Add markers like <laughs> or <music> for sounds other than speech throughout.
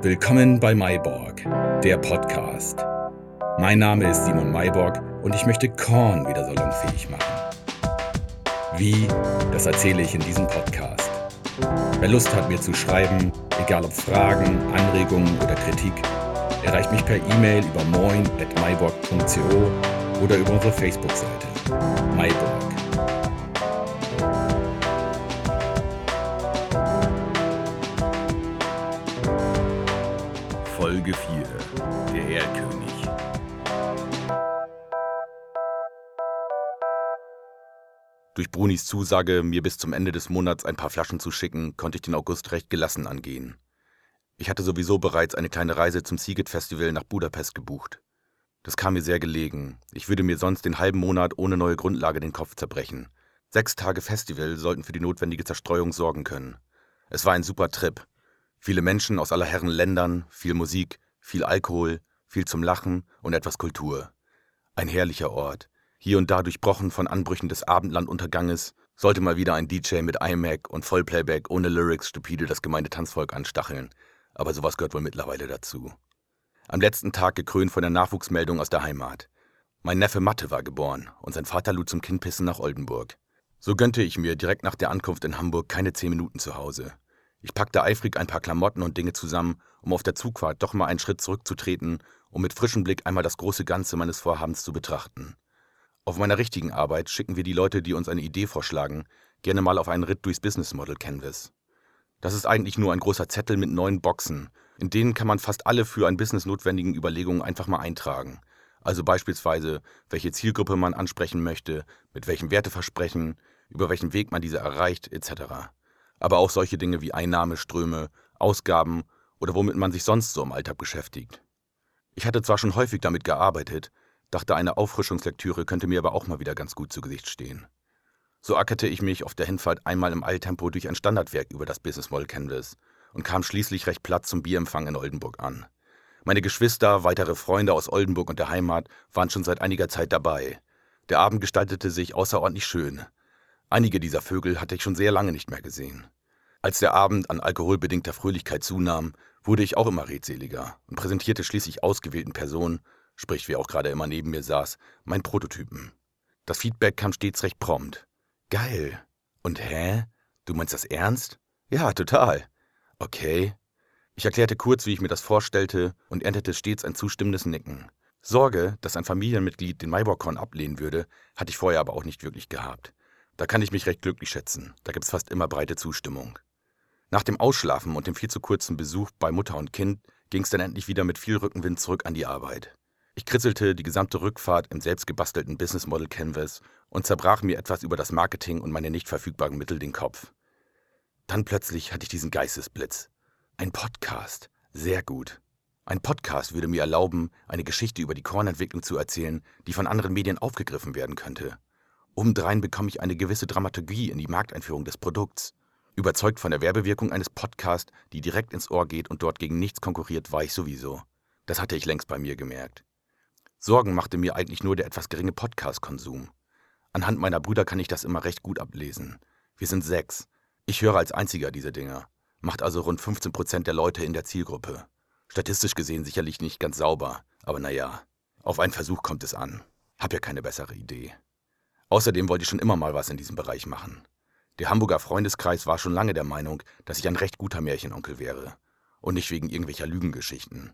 Willkommen bei Mayborg, der Podcast. Mein Name ist Simon Mayborg und ich möchte Korn wieder salonfähig machen. Wie, das erzähle ich in diesem Podcast. Wer Lust hat, mir zu schreiben, egal ob Fragen, Anregungen oder Kritik, erreicht mich per E-Mail über moin.myborg.co oder über unsere Facebook-Seite. Mayborg. Folge 4. Der Erlkönig. Durch Brunis Zusage, mir bis zum Ende des Monats ein paar Flaschen zu schicken, konnte ich den August recht gelassen angehen. Ich hatte sowieso bereits eine kleine Reise zum Siget Festival nach Budapest gebucht. Das kam mir sehr gelegen. Ich würde mir sonst den halben Monat ohne neue Grundlage den Kopf zerbrechen. Sechs Tage Festival sollten für die notwendige Zerstreuung sorgen können. Es war ein super Trip. Viele Menschen aus aller Herren Ländern, viel Musik, viel Alkohol, viel zum Lachen und etwas Kultur. Ein herrlicher Ort, hier und da durchbrochen von Anbrüchen des Abendlandunterganges, sollte mal wieder ein DJ mit iMac und Vollplayback ohne Lyrics stupide das gemeine Tanzvolk anstacheln, aber sowas gehört wohl mittlerweile dazu. Am letzten Tag gekrönt von der Nachwuchsmeldung aus der Heimat. Mein Neffe Matte war geboren und sein Vater lud zum Kindpissen nach Oldenburg. So gönnte ich mir direkt nach der Ankunft in Hamburg keine zehn Minuten zu Hause. Ich packte eifrig ein paar Klamotten und Dinge zusammen, um auf der Zugfahrt doch mal einen Schritt zurückzutreten, um mit frischem Blick einmal das große Ganze meines Vorhabens zu betrachten. Auf meiner richtigen Arbeit schicken wir die Leute, die uns eine Idee vorschlagen, gerne mal auf einen Ritt durchs Business Model Canvas. Das ist eigentlich nur ein großer Zettel mit neun Boxen. In denen kann man fast alle für ein Business notwendigen Überlegungen einfach mal eintragen. Also beispielsweise, welche Zielgruppe man ansprechen möchte, mit welchem Werteversprechen, über welchen Weg man diese erreicht, etc. Aber auch solche Dinge wie Einnahmeströme, Ausgaben oder womit man sich sonst so im Alltag beschäftigt. Ich hatte zwar schon häufig damit gearbeitet, dachte, eine Auffrischungslektüre könnte mir aber auch mal wieder ganz gut zu Gesicht stehen. So ackerte ich mich auf der Hinfahrt einmal im Eiltempo durch ein Standardwerk über das Business Model Canvas und kam schließlich recht platt zum Bierempfang in Oldenburg an. Meine Geschwister, weitere Freunde aus Oldenburg und der Heimat waren schon seit einiger Zeit dabei. Der Abend gestaltete sich außerordentlich schön. Einige dieser Vögel hatte ich schon sehr lange nicht mehr gesehen. Als der Abend an alkoholbedingter Fröhlichkeit zunahm, wurde ich auch immer redseliger und präsentierte schließlich ausgewählten Personen, sprich wer auch gerade immer neben mir saß, mein Prototypen. Das Feedback kam stets recht prompt. Geil. Und hä? Du meinst das ernst? Ja, total. Okay. Ich erklärte kurz, wie ich mir das vorstellte und erntete stets ein zustimmendes Nicken. Sorge, dass ein Familienmitglied den Maiborkorn ablehnen würde, hatte ich vorher aber auch nicht wirklich gehabt. Da kann ich mich recht glücklich schätzen. Da gibt's fast immer breite Zustimmung. Nach dem Ausschlafen und dem viel zu kurzen Besuch bei Mutter und Kind ging's dann endlich wieder mit viel Rückenwind zurück an die Arbeit. Ich kritzelte die gesamte Rückfahrt im selbstgebastelten Business Model Canvas und zerbrach mir etwas über das Marketing und meine nicht verfügbaren Mittel den Kopf. Dann plötzlich hatte ich diesen Geistesblitz. Ein Podcast. Sehr gut. Ein Podcast würde mir erlauben, eine Geschichte über die Kornentwicklung zu erzählen, die von anderen Medien aufgegriffen werden könnte. Umdrein bekomme ich eine gewisse Dramaturgie in die Markteinführung des Produkts. Überzeugt von der Werbewirkung eines Podcasts, die direkt ins Ohr geht und dort gegen nichts konkurriert, war ich sowieso. Das hatte ich längst bei mir gemerkt. Sorgen machte mir eigentlich nur der etwas geringe Podcast-Konsum. Anhand meiner Brüder kann ich das immer recht gut ablesen. Wir sind sechs. Ich höre als einziger diese Dinger. Macht also rund 15 Prozent der Leute in der Zielgruppe. Statistisch gesehen sicherlich nicht ganz sauber, aber naja, auf einen Versuch kommt es an. Hab ja keine bessere Idee. Außerdem wollte ich schon immer mal was in diesem Bereich machen. Der Hamburger Freundeskreis war schon lange der Meinung, dass ich ein recht guter Märchenonkel wäre. Und nicht wegen irgendwelcher Lügengeschichten.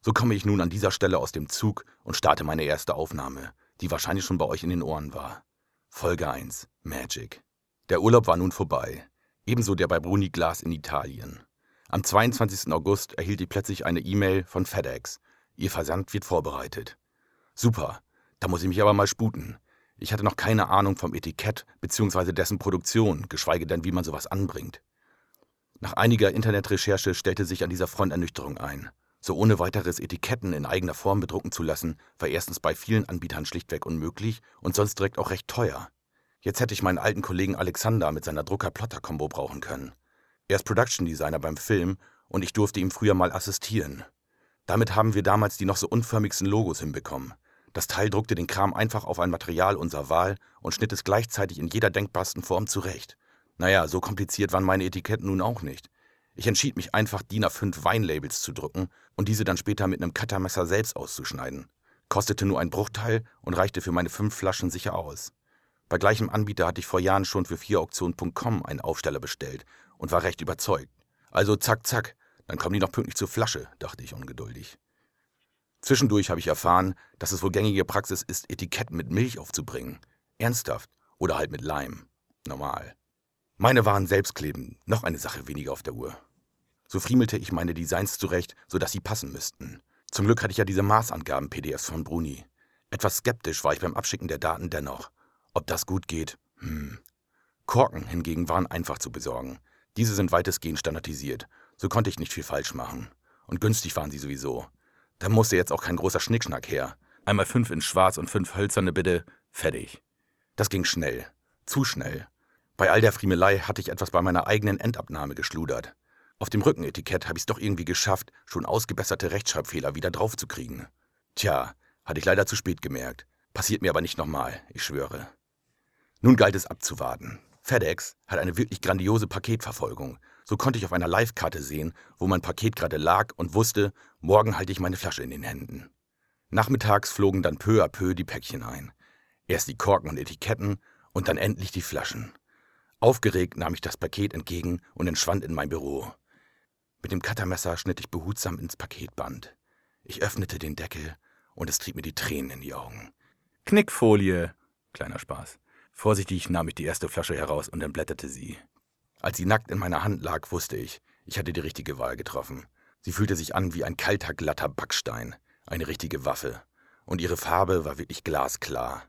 So komme ich nun an dieser Stelle aus dem Zug und starte meine erste Aufnahme, die wahrscheinlich schon bei euch in den Ohren war. Folge 1. Magic. Der Urlaub war nun vorbei. Ebenso der bei Bruni Glas in Italien. Am 22. August erhielt ich plötzlich eine E-Mail von FedEx. Ihr Versand wird vorbereitet. Super. Da muss ich mich aber mal sputen. Ich hatte noch keine Ahnung vom Etikett bzw. dessen Produktion, geschweige denn, wie man sowas anbringt. Nach einiger Internetrecherche stellte sich an dieser Front Ernüchterung ein. So ohne weiteres Etiketten in eigener Form bedrucken zu lassen, war erstens bei vielen Anbietern schlichtweg unmöglich und sonst direkt auch recht teuer. Jetzt hätte ich meinen alten Kollegen Alexander mit seiner Drucker-Plotter-Kombo brauchen können. Er ist Production Designer beim Film und ich durfte ihm früher mal assistieren. Damit haben wir damals die noch so unförmigsten Logos hinbekommen. Das Teil druckte den Kram einfach auf ein Material unserer Wahl und schnitt es gleichzeitig in jeder denkbarsten Form zurecht. Naja, so kompliziert waren meine Etiketten nun auch nicht. Ich entschied mich einfach, DIN A5 Weinlabels zu drucken und diese dann später mit einem Cuttermesser selbst auszuschneiden. Kostete nur ein Bruchteil und reichte für meine fünf Flaschen sicher aus. Bei gleichem Anbieter hatte ich vor Jahren schon für vierauktionen.com einen Aufsteller bestellt und war recht überzeugt. Also zack, zack, dann kommen die noch pünktlich zur Flasche, dachte ich ungeduldig. Zwischendurch habe ich erfahren, dass es wohl gängige Praxis ist, Etiketten mit Milch aufzubringen. Ernsthaft. Oder halt mit Leim. Normal. Meine waren selbstkleben, noch eine Sache weniger auf der Uhr. So friemelte ich meine Designs zurecht, sodass sie passen müssten. Zum Glück hatte ich ja diese Maßangaben-PDFs von Bruni. Etwas skeptisch war ich beim Abschicken der Daten dennoch. Ob das gut geht? Hm. Korken hingegen waren einfach zu besorgen. Diese sind weitestgehend standardisiert, so konnte ich nicht viel falsch machen. Und günstig waren sie sowieso. Da musste jetzt auch kein großer Schnickschnack her. Einmal fünf in schwarz und fünf hölzerne bitte, fertig. Das ging schnell. Zu schnell. Bei all der Friemelei hatte ich etwas bei meiner eigenen Endabnahme geschludert. Auf dem Rückenetikett habe ich es doch irgendwie geschafft, schon ausgebesserte Rechtschreibfehler wieder draufzukriegen. Tja, hatte ich leider zu spät gemerkt. Passiert mir aber nicht nochmal, ich schwöre. Nun galt es abzuwarten. FedEx hat eine wirklich grandiose Paketverfolgung. So konnte ich auf einer Live-Karte sehen, wo mein Paket gerade lag und wusste, morgen halte ich meine Flasche in den Händen. Nachmittags flogen dann peu à peu die Päckchen ein. Erst die Korken und Etiketten und dann endlich die Flaschen. Aufgeregt nahm ich das Paket entgegen und entschwand in mein Büro. Mit dem Cuttermesser schnitt ich behutsam ins Paketband. Ich öffnete den Deckel und es trieb mir die Tränen in die Augen. Knickfolie! Kleiner Spaß. Vorsichtig nahm ich die erste Flasche heraus und entblätterte sie. Als sie nackt in meiner Hand lag, wusste ich, ich hatte die richtige Wahl getroffen. Sie fühlte sich an wie ein kalter, glatter Backstein, eine richtige Waffe. Und ihre Farbe war wirklich glasklar.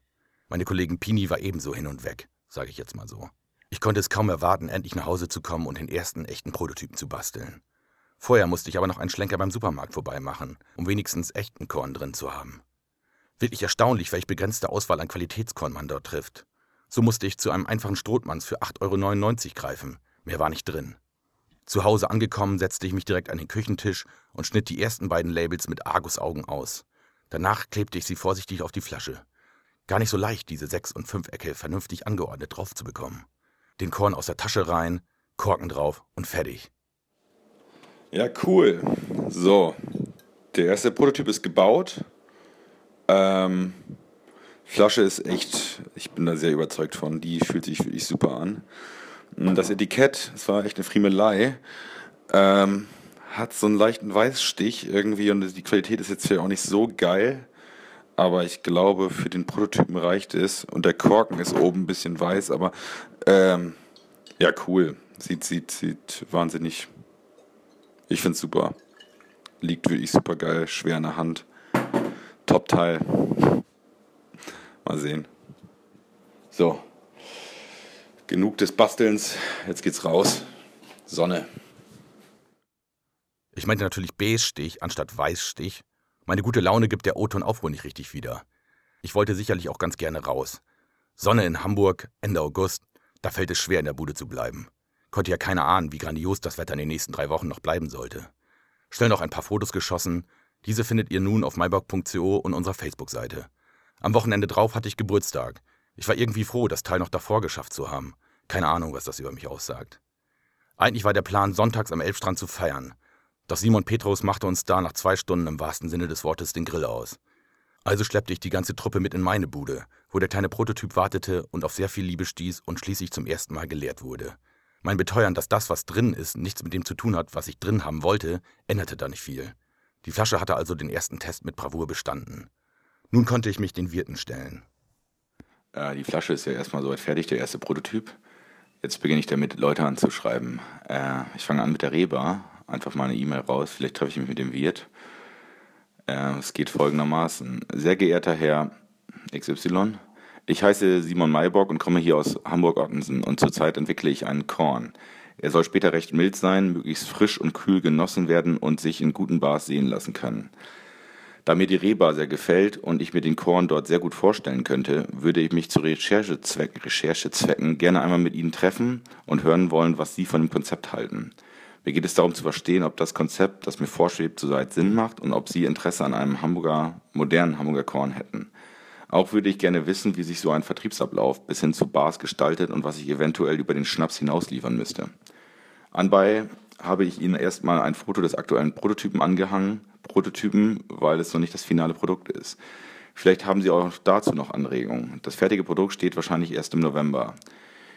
Meine Kollegin Pini war ebenso hin und weg, sage ich jetzt mal so. Ich konnte es kaum erwarten, endlich nach Hause zu kommen und den ersten echten Prototypen zu basteln. Vorher musste ich aber noch einen Schlenker beim Supermarkt vorbeimachen, um wenigstens echten Korn drin zu haben. Wirklich erstaunlich, welch begrenzte Auswahl an Qualitätskorn man dort trifft. So musste ich zu einem einfachen Strohmanns für 8,99 Euro greifen. Mehr war nicht drin. Zu Hause angekommen, setzte ich mich direkt an den Küchentisch und schnitt die ersten beiden Labels mit Argusaugen aus. Danach klebte ich sie vorsichtig auf die Flasche. Gar nicht so leicht, diese Sechs- und Fünfecke vernünftig angeordnet drauf zu bekommen den Korn aus der Tasche rein, Korken drauf und fertig. Ja, cool. So, der erste Prototyp ist gebaut. Ähm, Flasche ist echt, ich bin da sehr überzeugt von, die fühlt sich wirklich super an. Das Etikett, das war echt eine Friemelei, ähm, hat so einen leichten Weißstich irgendwie und die Qualität ist jetzt hier auch nicht so geil. Aber ich glaube, für den Prototypen reicht es. Und der Korken ist oben ein bisschen weiß, aber ähm, ja, cool. Sieht, sieht, sieht wahnsinnig. Ich finde es super. Liegt wirklich super geil, schwer in der Hand. Top-Teil. Mal sehen. So. Genug des Bastelns. Jetzt geht's raus. Sonne. Ich meinte natürlich Beige-Stich anstatt Weiß-Stich. Meine gute Laune gibt der O-Ton wohl nicht richtig wieder. Ich wollte sicherlich auch ganz gerne raus. Sonne in Hamburg, Ende August. Da fällt es schwer, in der Bude zu bleiben. Konnte ja keiner ahnen, wie grandios das Wetter in den nächsten drei Wochen noch bleiben sollte. Schnell noch ein paar Fotos geschossen. Diese findet ihr nun auf mybock.co und unserer Facebook-Seite. Am Wochenende drauf hatte ich Geburtstag. Ich war irgendwie froh, das Teil noch davor geschafft zu haben. Keine Ahnung, was das über mich aussagt. Eigentlich war der Plan, sonntags am Elbstrand zu feiern. Doch Simon Petrus machte uns da nach zwei Stunden im wahrsten Sinne des Wortes den Grill aus. Also schleppte ich die ganze Truppe mit in meine Bude, wo der kleine Prototyp wartete und auf sehr viel Liebe stieß und schließlich zum ersten Mal geleert wurde. Mein Beteuern, dass das, was drin ist, nichts mit dem zu tun hat, was ich drin haben wollte, änderte da nicht viel. Die Flasche hatte also den ersten Test mit Bravour bestanden. Nun konnte ich mich den Wirten stellen. Äh, die Flasche ist ja erstmal soweit fertig, der erste Prototyp. Jetzt beginne ich damit, Leute anzuschreiben. Äh, ich fange an mit der Reba. Einfach mal eine E-Mail raus. Vielleicht treffe ich mich mit dem Wirt. Äh, es geht folgendermaßen. Sehr geehrter Herr XY, ich heiße Simon Maybock und komme hier aus Hamburg-Ottensen und zurzeit entwickle ich einen Korn. Er soll später recht mild sein, möglichst frisch und kühl genossen werden und sich in guten Bars sehen lassen können. Da mir die Rehbar sehr gefällt und ich mir den Korn dort sehr gut vorstellen könnte, würde ich mich zu Recherchezwecken, Recherchezwecken gerne einmal mit Ihnen treffen und hören wollen, was Sie von dem Konzept halten. Mir geht es darum zu verstehen, ob das Konzept, das mir vorschwebt, soweit Sinn macht und ob Sie Interesse an einem Hamburger, modernen Hamburger Korn hätten. Auch würde ich gerne wissen, wie sich so ein Vertriebsablauf bis hin zu Bars gestaltet und was ich eventuell über den Schnaps hinaus liefern müsste. Anbei habe ich Ihnen erstmal ein Foto des aktuellen Prototypen angehangen. Prototypen, weil es noch nicht das finale Produkt ist. Vielleicht haben Sie auch dazu noch Anregungen. Das fertige Produkt steht wahrscheinlich erst im November.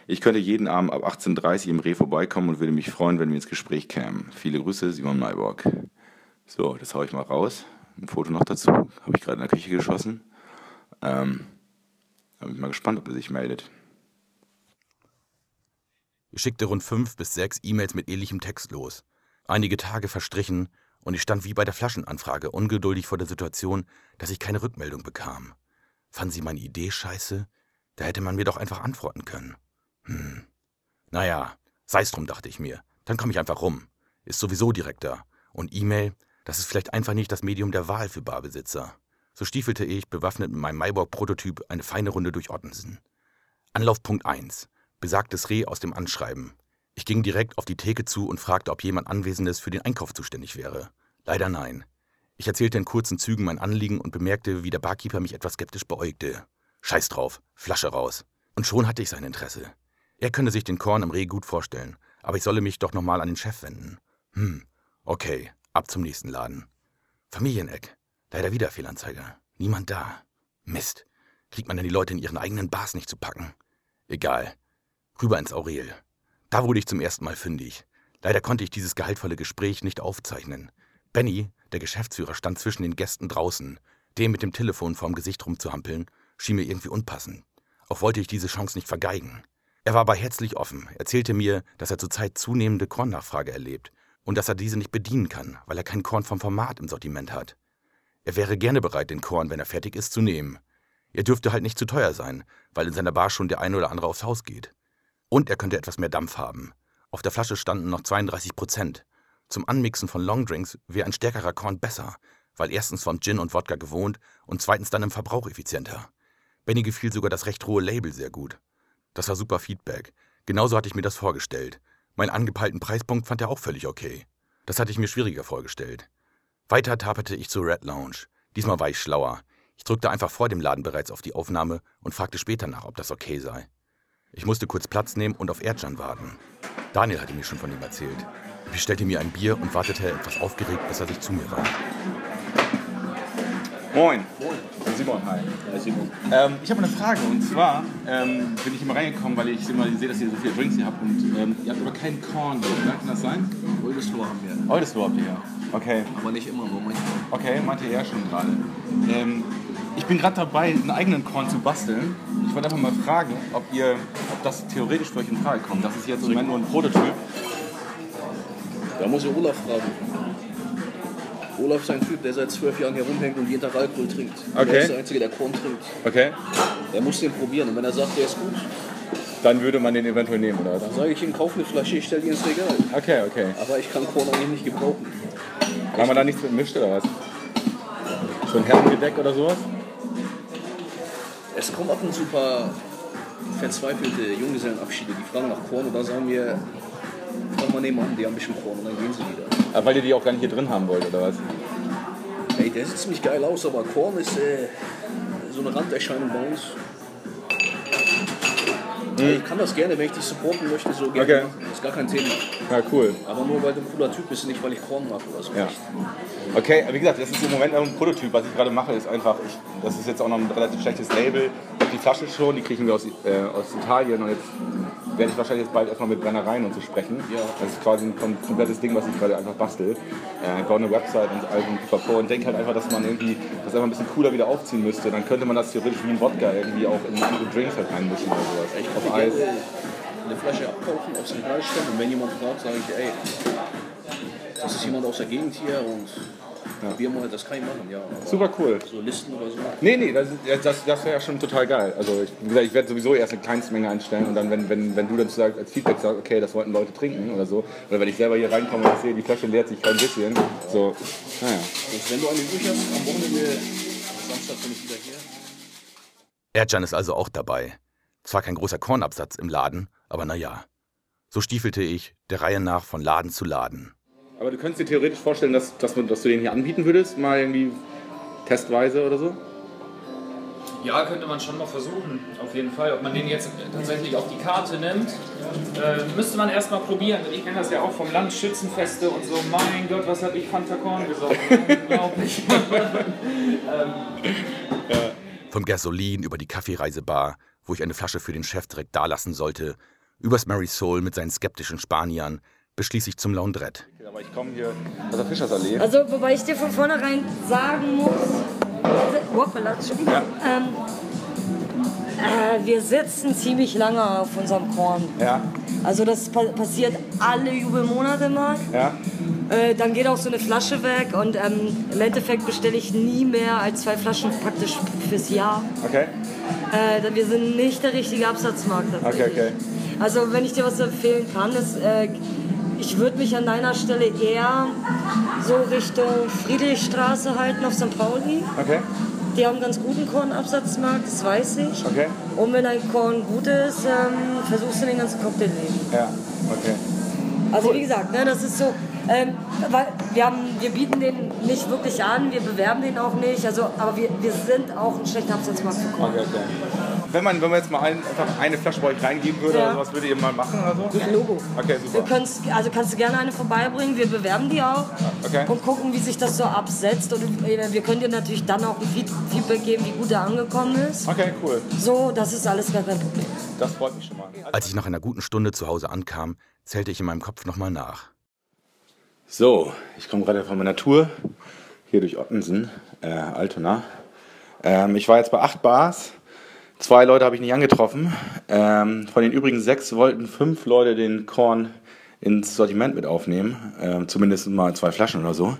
Ich könnte jeden Abend ab 18.30 Uhr im Reh vorbeikommen und würde mich freuen, wenn wir ins Gespräch kämen. Viele Grüße, Simon Mayborg. So, das haue ich mal raus. Ein Foto noch dazu. Habe ich gerade in der Küche geschossen. Ähm, da bin ich mal gespannt, ob er sich meldet. Ich schickte rund fünf bis sechs E-Mails mit ähnlichem Text los. Einige Tage verstrichen und ich stand wie bei der Flaschenanfrage ungeduldig vor der Situation, dass ich keine Rückmeldung bekam. Fanden Sie meine Idee scheiße? Da hätte man mir doch einfach antworten können. Hm. Naja, sei's drum, dachte ich mir. Dann komme ich einfach rum. Ist sowieso direkt da. Und E-Mail, das ist vielleicht einfach nicht das Medium der Wahl für Barbesitzer. So stiefelte ich, bewaffnet mit meinem Maiborg-Prototyp, eine feine Runde durch Ottensen. Anlaufpunkt 1 besagtes Reh aus dem Anschreiben. Ich ging direkt auf die Theke zu und fragte, ob jemand Anwesendes für den Einkauf zuständig wäre. Leider nein. Ich erzählte in kurzen Zügen mein Anliegen und bemerkte, wie der Barkeeper mich etwas skeptisch beäugte. Scheiß drauf, Flasche raus. Und schon hatte ich sein Interesse. Er könne sich den Korn im Reh gut vorstellen, aber ich solle mich doch nochmal an den Chef wenden. Hm, okay, ab zum nächsten Laden. Familieneck. Leider wieder Fehlanzeiger. Niemand da. Mist. Kriegt man denn die Leute in ihren eigenen Bars nicht zu packen? Egal. Rüber ins Aurel. Da wurde ich zum ersten Mal fündig. Leider konnte ich dieses gehaltvolle Gespräch nicht aufzeichnen. Benny, der Geschäftsführer, stand zwischen den Gästen draußen. Dem mit dem Telefon vorm Gesicht rumzuhampeln, schien mir irgendwie unpassend. Auch wollte ich diese Chance nicht vergeigen. Er war aber herzlich offen, erzählte mir, dass er zurzeit zunehmende Kornnachfrage erlebt und dass er diese nicht bedienen kann, weil er kein Korn vom Format im Sortiment hat. Er wäre gerne bereit, den Korn, wenn er fertig ist, zu nehmen. Er dürfte halt nicht zu teuer sein, weil in seiner Bar schon der eine oder andere aufs Haus geht. Und er könnte etwas mehr Dampf haben. Auf der Flasche standen noch 32 Prozent. Zum Anmixen von Longdrinks wäre ein stärkerer Korn besser, weil erstens vom Gin und Wodka gewohnt und zweitens dann im Verbrauch effizienter. Benny gefiel sogar das recht rohe Label sehr gut. Das war super Feedback. Genauso hatte ich mir das vorgestellt. Meinen angepeilten Preispunkt fand er auch völlig okay. Das hatte ich mir schwieriger vorgestellt. Weiter taperte ich zur Red Lounge. Diesmal war ich schlauer. Ich drückte einfach vor dem Laden bereits auf die Aufnahme und fragte später nach, ob das okay sei. Ich musste kurz Platz nehmen und auf Erdjan warten. Daniel hatte mir schon von ihm erzählt. Ich bestellte mir ein Bier und wartete etwas aufgeregt, bis er sich zu mir wandte. Moin. Moin. Simon, hi. Hi Simon. Ähm, ich habe eine Frage und zwar ähm, bin ich immer reingekommen, weil ich immer sehe, dass ihr so viele Drinks hier habt und ähm, ihr habt aber keinen Korn hier? Kann das sein? Oldesloe haben wir. Oldesloe habt ihr ja. Okay. Aber nicht immer, nur manchmal. Okay, meinte er ja schon gerade. Ähm, ich bin gerade dabei, einen eigenen Korn zu basteln. Ich wollte einfach mal fragen, ob, ihr, ob das theoretisch für euch in Frage kommt. Das ist jetzt im Moment nur ein Prototyp. Da muss ich Olaf fragen. Olaf ist ein Typ, der seit zwölf Jahren hier rumhängt und jeden Tag Alkohol trinkt. Okay. Er ist der Einzige, der Korn trinkt. Okay. Er muss den probieren und wenn er sagt, der ist gut, Dann würde man den eventuell nehmen, oder dann sage ich ihm, kauf eine Flasche, ich stelle die ins Regal. Okay, okay. Aber ich kann Korn eigentlich nicht gebrauchen. Kann man da nichts mit mischt oder was? So ein Herrengedeck oder sowas? Es kommen ab und zu ein paar verzweifelte Junggesellenabschiede, die fragen nach Korn und da sagen wir, komm mal nebenan, die haben ein bisschen Korn und dann gehen sie wieder. Ah, weil ihr die auch gar nicht hier drin haben wollt, oder was? Ey, der sieht ziemlich geil aus, aber Korn ist äh, so eine Randerscheinung bei uns. Ich kann das gerne, wenn ich dich supporten möchte, so gerne Okay. machen. Ist gar kein Thema. Ja, cool. Aber nur weil du ein cooler Typ bist, nicht weil ich Korn mag oder so. Ja. Okay, wie gesagt, das ist im Moment ein Prototyp. Was ich gerade mache, ist einfach, ich, das ist jetzt auch noch ein relativ schlechtes Label. Die Flasche schon, die kriegen wir aus, äh, aus Italien und jetzt werde ich wahrscheinlich jetzt bald erstmal mit Brennereien und so sprechen. Ja. Das ist quasi ein kom- komplettes Ding, was ich gerade einfach bastel. Äh, ich baue eine Website und all und pipapo und denke halt einfach, dass man irgendwie das einfach ein bisschen cooler wieder aufziehen müsste. Dann könnte man das theoretisch wie ein Wodka irgendwie auch in andere Drinks halt reinmischen oder sowas. Ich auf Eis. eine Flasche abkaufen, aufs Regal stellen und wenn jemand fragt, sage ich, ey, das ist jemand aus der Gegend hier und wir mal, das kann ich machen, ja. Aber Super cool. So Listen oder so. Nee, nee, das, das, das wäre ja schon total geil. Also ich, wie gesagt, ich werde sowieso erst eine Kleinstmenge einstellen und dann, wenn, wenn, wenn du dann sagst, als Feedback sagst, okay, das wollten Leute trinken oder so, oder wenn ich selber hier reinkomme und ich sehe, die Flasche leert sich kein bisschen, so, naja. Und wenn du eine übrig hast, am Wochenende, Samstag bin ich wieder hier. Erdjan ist also auch dabei. Zwar kein großer Kornabsatz im Laden, aber naja. So stiefelte ich, der Reihe nach von Laden zu Laden. Aber du könntest dir theoretisch vorstellen, dass, dass, du- dass du den hier anbieten würdest, mal irgendwie testweise oder so? Ja, könnte man schon mal versuchen, auf jeden Fall. Ob man den jetzt tatsächlich auf die Karte nimmt, äh, müsste man erstmal probieren. Ich kenne das ja auch vom Land, Schützenfeste und so. Mein Gott, was habe ich Fanta Korn gesoffen? <laughs> Unglaublich. ähm, Vom Gasolin über die Kaffeereisebar, wo ich eine Flasche für den Chef direkt dalassen sollte, übers Mary Soul mit seinen skeptischen Spaniern, beschließe ich zum Laundrette. Aber ich komme hier aus der Fischersallee. Also, wobei ich dir von vornherein sagen muss, Hoppala, Entschuldigung. Ähm, äh, wir sitzen ziemlich lange auf unserem Korn. Ja, Also das pa passiert alle Jubelmonate mal. ja. Äh, dann geht auch so eine Flasche weg und ähm, im Endeffekt bestelle ich nie mehr als zwei Flaschen praktisch fürs Jahr. Okay. Äh, wir sind nicht der richtige Absatzmarkt. Okay, okay. Also wenn ich dir was empfehlen kann, ist, äh, ich würde mich an deiner Stelle eher so Richtung Friedrichstraße halten auf St. Pauli. Okay. Die haben einen ganz guten Kornabsatzmarkt, das weiß ich. Okay. Und wenn ein Korn gut ist, ähm, versuchst du den ganzen Cocktail nehmen. Ja, okay. Also wie gesagt, ne, das ist so, ähm, weil wir, haben, wir bieten den nicht wirklich an, wir bewerben den auch nicht, also, aber wir, wir sind auch ein schlechter Absatzmarkt für Korn. Okay, okay. Wenn man, wenn man jetzt mal ein, einfach eine Flasche bei euch reingeben würde, Ja. oder sowas, würdet ihr mal machen oder so? Ja, Logo. Okay, super. also kannst du gerne eine vorbeibringen, wir bewerben die auch Okay. und gucken, wie sich das so absetzt. Und äh, wir können dir natürlich dann auch ein Feed- Feedback geben, wie gut er angekommen ist. Okay, cool. So, das ist alles gar kein Problem. Das freut mich schon mal. Als ich nach einer guten Stunde zu Hause ankam, zählte ich in meinem Kopf nochmal nach. So, ich komme gerade von meiner Tour hier durch Ottensen, äh, Altona. Ähm, ich war jetzt bei acht Bars. Zwei Leute habe ich nicht angetroffen. Ähm, von den übrigen sechs wollten fünf Leute den Korn ins Sortiment mit aufnehmen. Ähm, zumindest mal zwei Flaschen oder so.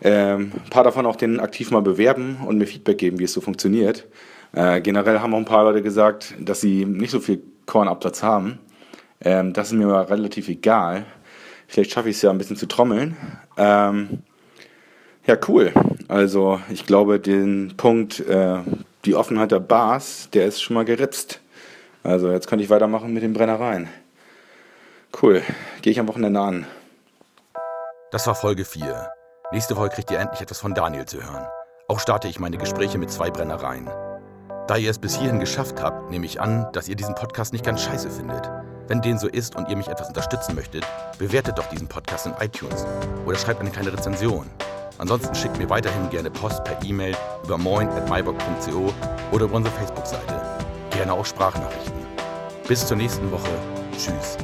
Ähm, ein paar davon auch den aktiv mal bewerben und mir Feedback geben, wie es so funktioniert. Äh, generell haben auch ein paar Leute gesagt, dass sie nicht so viel Kornabsatz haben. Ähm, das ist mir aber relativ egal. Vielleicht schaffe ich es ja ein bisschen zu trommeln. Ähm, ja, cool. Also ich glaube, den Punkt, äh, die Offenheit der Bars, der ist schon mal geritzt. Also jetzt könnte ich weitermachen mit den Brennereien. Cool. Gehe ich am Wochenende an. Das war Folge 4. Nächste Woche kriegt ihr endlich etwas von Daniel zu hören. Auch starte ich meine Gespräche mit zwei Brennereien. Da ihr es bis hierhin geschafft habt, nehme ich an, dass ihr diesen Podcast nicht ganz scheiße findet. Wenn dem so ist und ihr mich etwas unterstützen möchtet, bewertet doch diesen Podcast in iTunes oder schreibt eine kleine Rezension. Ansonsten schickt mir weiterhin gerne Post per E-Mail über moin.mybock.co oder über unsere Facebook-Seite. Gerne auch Sprachnachrichten. Bis zur nächsten Woche. Tschüss.